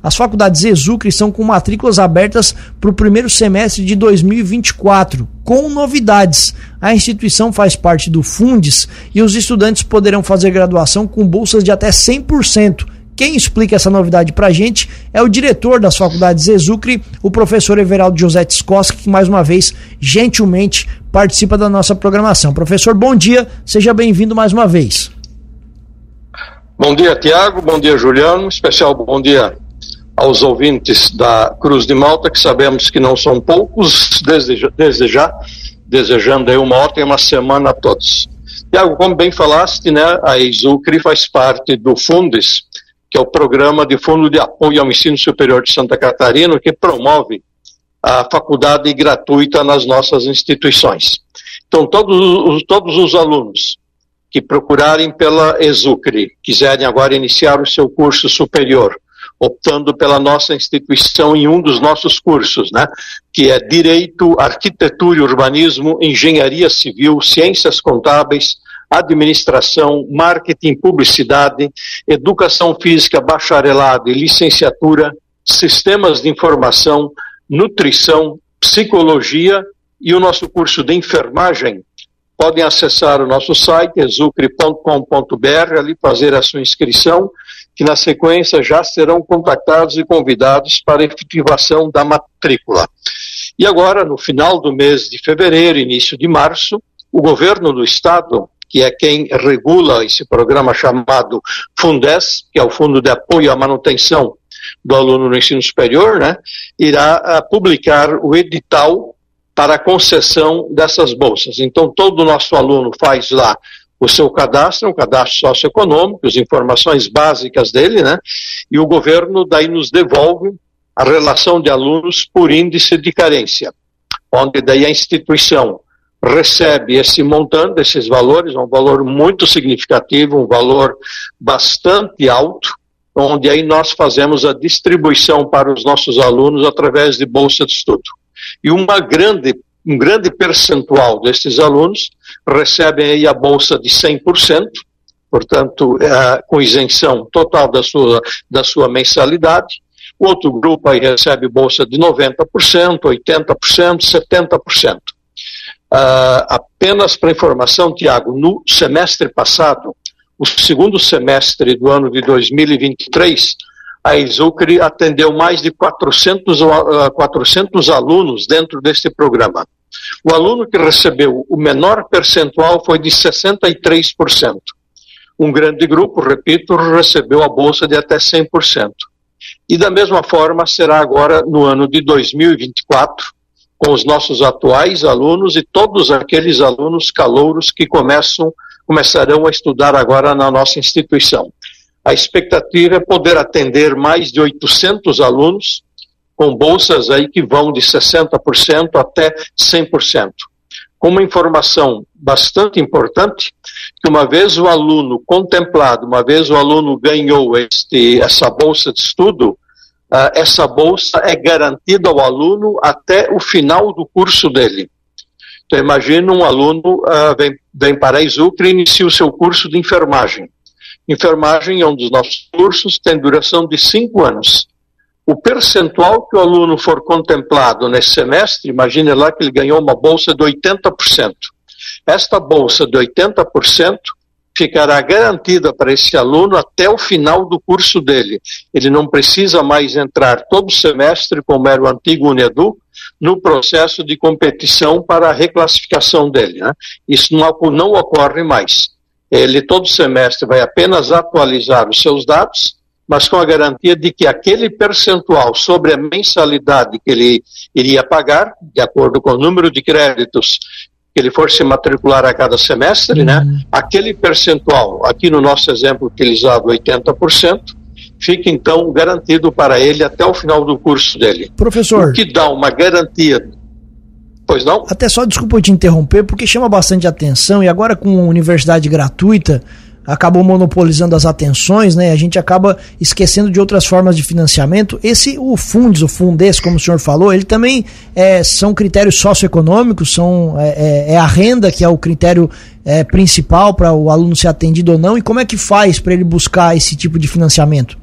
As faculdades Exucre estão com matrículas abertas para o primeiro semestre de 2024, com novidades. A instituição faz parte do Fundes e os estudantes poderão fazer graduação com bolsas de até 100%. Quem explica essa novidade para a gente é o diretor das faculdades Exucre, o professor Everaldo José Tiscoski, que mais uma vez, gentilmente, participa da nossa programação. Professor, bom dia, seja bem-vindo mais uma vez. Bom dia, Tiago, bom dia, Juliano, especial bom dia aos ouvintes da Cruz de Malta, que sabemos que não são poucos, desde, desde já, desejando aí uma ótima semana a todos. Tiago, como bem falaste, né, a Exucre faz parte do Fundes, que é o Programa de Fundo de Apoio ao Ensino Superior de Santa Catarina, que promove a faculdade gratuita nas nossas instituições. Então, todos os, todos os alunos que procurarem pela Exucre, quiserem agora iniciar o seu curso superior, optando pela nossa instituição em um dos nossos cursos, né? que é Direito, Arquitetura e Urbanismo, Engenharia Civil, Ciências Contábeis, Administração, Marketing, Publicidade, Educação Física, Bacharelado e Licenciatura, Sistemas de Informação, Nutrição, Psicologia e o nosso curso de Enfermagem, podem acessar o nosso site, exucre.com.br, ali fazer a sua inscrição que na sequência já serão contactados e convidados para efetivação da matrícula. E agora, no final do mês de fevereiro, início de março, o governo do estado, que é quem regula esse programa chamado Fundes, que é o Fundo de Apoio à Manutenção do Aluno no Ensino Superior, né, irá uh, publicar o edital para a concessão dessas bolsas. Então, todo nosso aluno faz lá o seu cadastro, um cadastro socioeconômico, as informações básicas dele, né? E o governo daí nos devolve a relação de alunos por índice de carência, onde daí a instituição recebe esse montante, esses valores, um valor muito significativo, um valor bastante alto, onde aí nós fazemos a distribuição para os nossos alunos através de bolsa de estudo. E uma grande um grande percentual destes alunos recebem aí a bolsa de 100%, portanto, é, com isenção total da sua, da sua mensalidade. O outro grupo aí recebe bolsa de 90%, 80%, 70%. Uh, apenas para informação, Tiago, no semestre passado, o segundo semestre do ano de 2023, a Exucre atendeu mais de 400, uh, 400 alunos dentro deste programa. O aluno que recebeu o menor percentual foi de 63%. Um grande grupo, repito, recebeu a bolsa de até 100%. E da mesma forma será agora no ano de 2024, com os nossos atuais alunos e todos aqueles alunos calouros que começam, começarão a estudar agora na nossa instituição. A expectativa é poder atender mais de 800 alunos com bolsas aí que vão de 60% até 100%. Com uma informação bastante importante, que uma vez o aluno contemplado, uma vez o aluno ganhou este, essa bolsa de estudo, uh, essa bolsa é garantida ao aluno até o final do curso dele. Então imagina um aluno uh, vem, vem para a Exucre e inicia o seu curso de enfermagem. Enfermagem é um dos nossos cursos, tem duração de cinco anos o percentual que o aluno for contemplado nesse semestre, imagine lá que ele ganhou uma bolsa de 80%. Esta bolsa de 80% ficará garantida para esse aluno até o final do curso dele. Ele não precisa mais entrar todo semestre, como era o antigo Unedu, no processo de competição para a reclassificação dele. Né? Isso não, não ocorre mais. Ele todo semestre vai apenas atualizar os seus dados mas com a garantia de que aquele percentual sobre a mensalidade que ele iria pagar, de acordo com o número de créditos que ele for se matricular a cada semestre, né, uhum. Aquele percentual, aqui no nosso exemplo utilizado, 80%, fica então garantido para ele até o final do curso dele. Professor. O que dá uma garantia Pois não? Até só desculpa eu te interromper, porque chama bastante atenção e agora com universidade gratuita, acabou monopolizando as atenções, né? A gente acaba esquecendo de outras formas de financiamento. Esse, o Fundes, o Fundes, como o senhor falou, ele também é, são critérios socioeconômicos, são, é, é, é a renda que é o critério é, principal para o aluno ser atendido ou não, e como é que faz para ele buscar esse tipo de financiamento?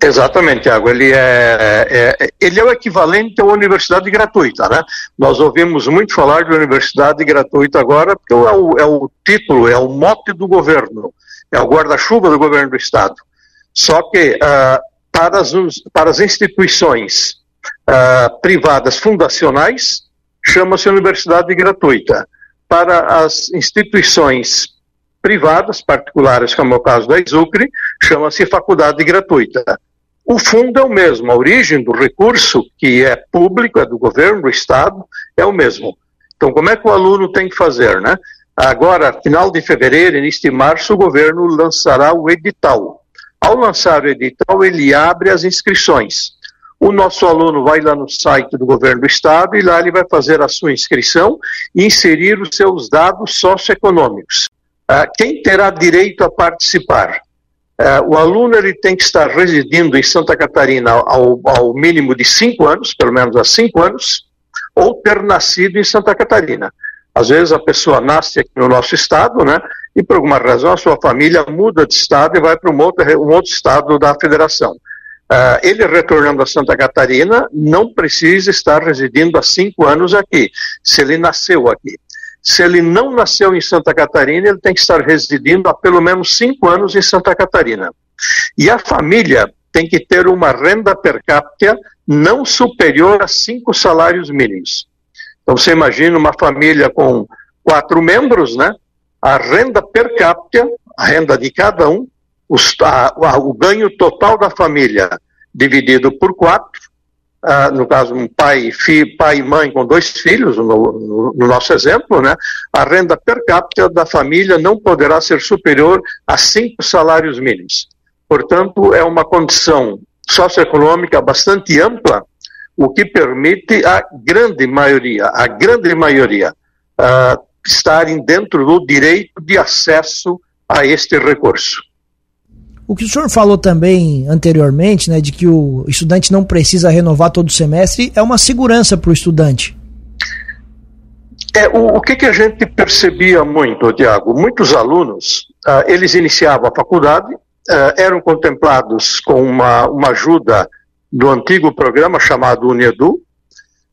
Exatamente, Tiago. Ele é, é, ele é o equivalente à universidade gratuita, né? Nós ouvimos muito falar de universidade gratuita agora, porque é o, é o título, é o mote do governo, é o guarda-chuva do governo do Estado. Só que uh, para, as, para as instituições uh, privadas fundacionais, chama-se universidade gratuita. Para as instituições privadas, particulares, como é o caso da Exucre, chama-se faculdade gratuita. O fundo é o mesmo, a origem do recurso, que é público, é do governo, do Estado, é o mesmo. Então, como é que o aluno tem que fazer, né? Agora, final de fevereiro, início de março, o governo lançará o edital. Ao lançar o edital, ele abre as inscrições. O nosso aluno vai lá no site do governo do estado e lá ele vai fazer a sua inscrição e inserir os seus dados socioeconômicos. Ah, quem terá direito a participar? Uh, o aluno ele tem que estar residindo em Santa Catarina ao, ao, mínimo de cinco anos, pelo menos há cinco anos, ou ter nascido em Santa Catarina. Às vezes a pessoa nasce aqui no nosso estado, né? E por alguma razão a sua família muda de estado e vai para um outro, um outro estado da federação. Uh, ele retornando a Santa Catarina não precisa estar residindo há cinco anos aqui, se ele nasceu aqui. Se ele não nasceu em Santa Catarina, ele tem que estar residindo há pelo menos cinco anos em Santa Catarina. E a família tem que ter uma renda per capita não superior a cinco salários mínimos. Então você imagina uma família com quatro membros, né? A renda per capita, a renda de cada um, a, o ganho total da família dividido por quatro, ah, no caso um pai, pai e mãe com dois filhos, no, no, no, nosso exemplo, né, a renda per capita da família não poderá ser superior a cinco salários mínimos. Portanto, é uma condição socioeconômica bastante ampla, o que permite a grande maioria, a grande maioria, uh, estarem dentro do direito de acesso a este recurso. O que o senhor falou também anteriormente, né, de que o estudante não precisa renovar todo semestre, é uma segurança para o estudante. É, o, o que, que, a gente percebia muito, Tiago? Muitos alunos, uh, eles iniciavam a faculdade, uh, eram contemplados com uma, uma ajuda do antigo programa chamado Unedu,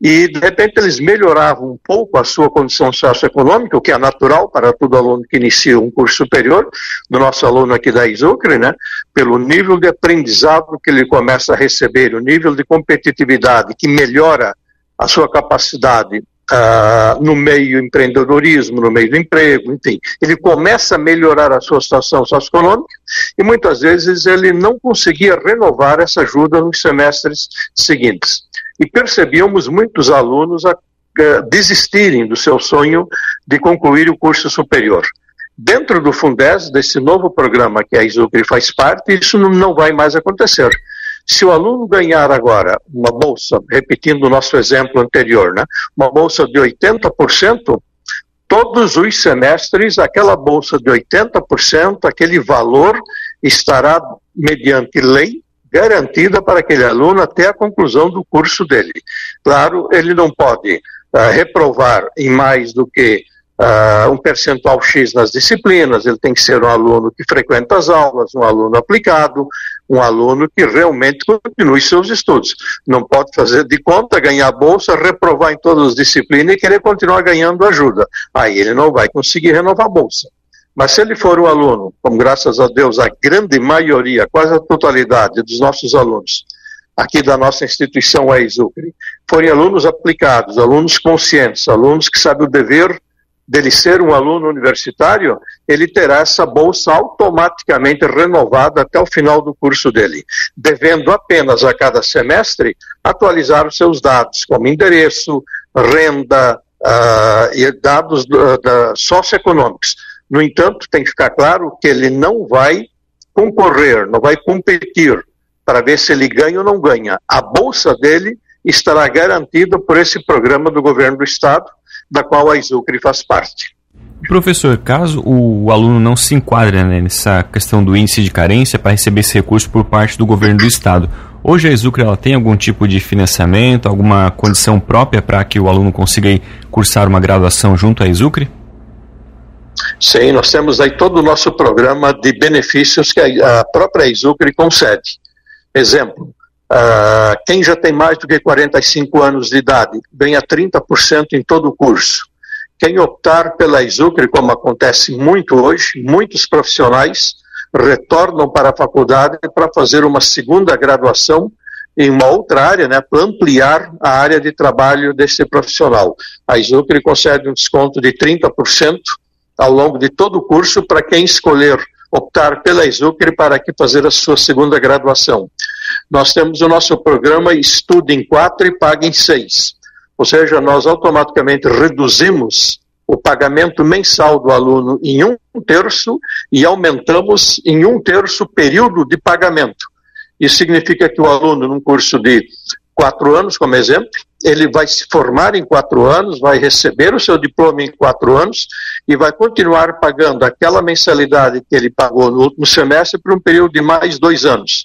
e de repente eles melhoravam um pouco a sua condição socioeconômica, o que é natural para todo aluno que inicia um curso superior, do nosso aluno aqui da Isucre, né, pelo nível de aprendizado que ele começa a receber, o nível de competitividade que melhora a sua capacidade uh, no meio empreendedorismo, no meio do emprego, enfim, ele começa a melhorar a sua situação socioeconômica e muitas vezes ele não conseguia renovar essa ajuda nos semestres seguintes e percebíamos muitos alunos a, a eh, desistirem do seu sonho de concluir o curso superior. Dentro do Fundes, desse novo programa que a Isucre faz parte, isso não vai mais acontecer. Se o aluno ganhar agora uma bolsa, repetindo o nosso exemplo anterior, né, uma bolsa de 80%, todos os semestres aquela bolsa de 80%, aquele valor estará mediante lei garantida para aquele aluno até a conclusão do curso dele. Claro, ele não pode uh, reprovar em mais do que uh, um percentual X nas disciplinas, ele tem que ser um aluno que frequenta as aulas, um aluno aplicado, um aluno que realmente continue seus estudos. Não pode fazer de conta, ganhar bolsa, reprovar em todas as disciplinas e querer continuar ganhando ajuda. Aí ele não vai conseguir renovar a bolsa. Mas se ele for um aluno, como graças a Deus a grande maioria, quase a totalidade dos nossos alunos, aqui da nossa instituição a Exucre, forem alunos aplicados, alunos conscientes, alunos que sabem o dever dele ser um aluno universitário, ele terá essa bolsa automaticamente renovada até o final do curso dele, devendo apenas a cada semestre atualizar os seus dados, como endereço, renda uh, e dados uh, socioeconômicos no entanto, tem que ficar claro que ele não vai concorrer, não vai competir para ver se ele ganha ou não ganha. A bolsa dele estará garantida por esse programa do governo do estado, da qual a Isucre faz parte. Professor, caso o aluno não se enquadre né, nessa questão do índice de carência para receber esse recurso por parte do governo do estado, hoje a Exucre ela tem algum tipo de financiamento, alguma condição própria para que o aluno consiga cursar uma graduação junto à Exucre? Sim, nós temos aí todo o nosso programa de benefícios que a própria Exucre concede. Exemplo, uh, quem já tem mais do que 45 anos de idade ganha 30% em todo o curso. Quem optar pela ISUCRE, como acontece muito hoje, muitos profissionais retornam para a faculdade para fazer uma segunda graduação em uma outra área, né, para ampliar a área de trabalho desse profissional. A ISUCRE concede um desconto de 30% ao longo de todo o curso para quem escolher optar pela ISUCRE para aqui fazer a sua segunda graduação. Nós temos o nosso programa Estude em 4 e Pague em 6. Ou seja, nós automaticamente reduzimos o pagamento mensal do aluno em um terço e aumentamos em um terço o período de pagamento. Isso significa que o aluno, num curso de quatro anos, como exemplo, ele vai se formar em quatro anos, vai receber o seu diploma em quatro anos e vai continuar pagando aquela mensalidade que ele pagou no último semestre por um período de mais dois anos.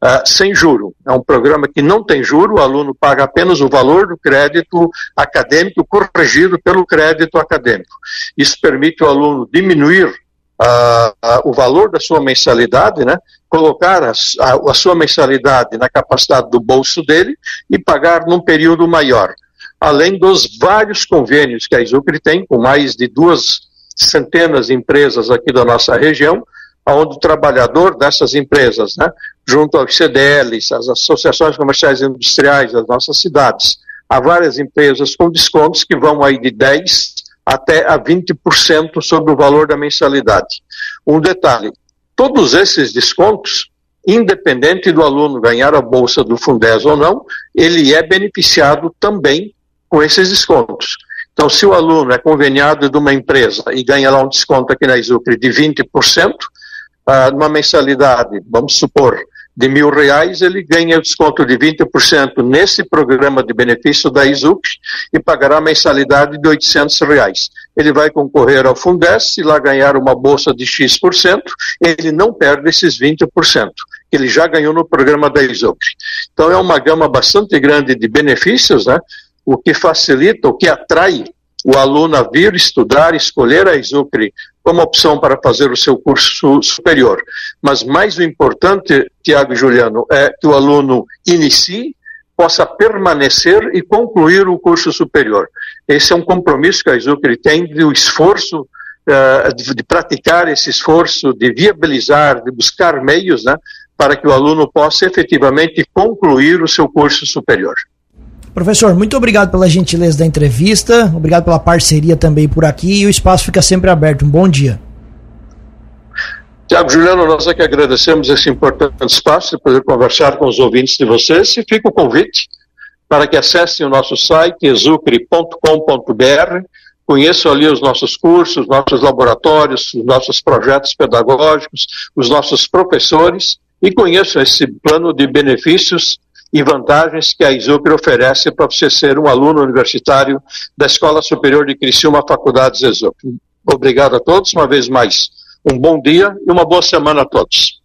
Uh, sem juro. É um programa que não tem juro, o aluno paga apenas o valor do crédito acadêmico corrigido pelo crédito acadêmico. Isso permite o aluno diminuir uh, uh, o valor da sua mensalidade, né, colocar a, a, a, sua mensalidade na capacidade do bolso dele e pagar num período maior. Além dos vários convênios que a Isucre tem, com mais de duas centenas de empresas aqui da nossa região, onde o trabalhador dessas empresas, né, junto aos CDLs, as associações comerciais e industriais das nossas cidades, há várias empresas com descontos que vão aí de 10% até a 20% sobre o valor da mensalidade. Um detalhe, todos esses descontos, independente do aluno ganhar a bolsa do Fundes ou não, ele é beneficiado também com esses descontos. Então, se o aluno é conveniado de uma empresa e ganha lá um desconto aqui na Isucre de 20%, ah, numa mensalidade, vamos supor, de mil reais, ele ganha desconto de 20% nesse programa de benefício da ISUC e pagará mensalidade de 800 reais. Ele vai concorrer ao Fundes, se lá ganhar uma bolsa de X%, ele não perde esses 20% que ele já ganhou no programa da ISUC. Então é uma gama bastante grande de benefícios, né? o que facilita, o que atrai o aluno a vir estudar, escolher a ISUCRE como opção para fazer o seu curso superior. Mas mais o importante, Tiago e Juliano, é que o aluno inicie, possa permanecer e concluir o curso superior. Esse é um compromisso que a ISUCRE tem do esforço uh, de, de, praticar esse esforço, de viabilizar, de buscar meios, né, para que o aluno possa efetivamente concluir o seu curso superior. Professor, muito obrigado pela gentileza da entrevista, obrigado pela parceria também por aqui e o espaço fica sempre aberto. Um bom dia. Tiago Juliano, nós é que agradecemos esse importante espaço de poder conversar com os ouvintes de vocês e fica o convite para que acessem o nosso site exucre.com.br, conheçam ali os nossos cursos, nossos laboratórios, os nossos projetos pedagógicos, os nossos professores e conheçam esse plano de benefícios e vantagens que a ISUCRE oferece para você ser um aluno universitário da Escola Superior de Criciúma Faculdades ISUCRE. Obrigado a todos, uma vez mais. Um bom dia e uma boa semana a todos.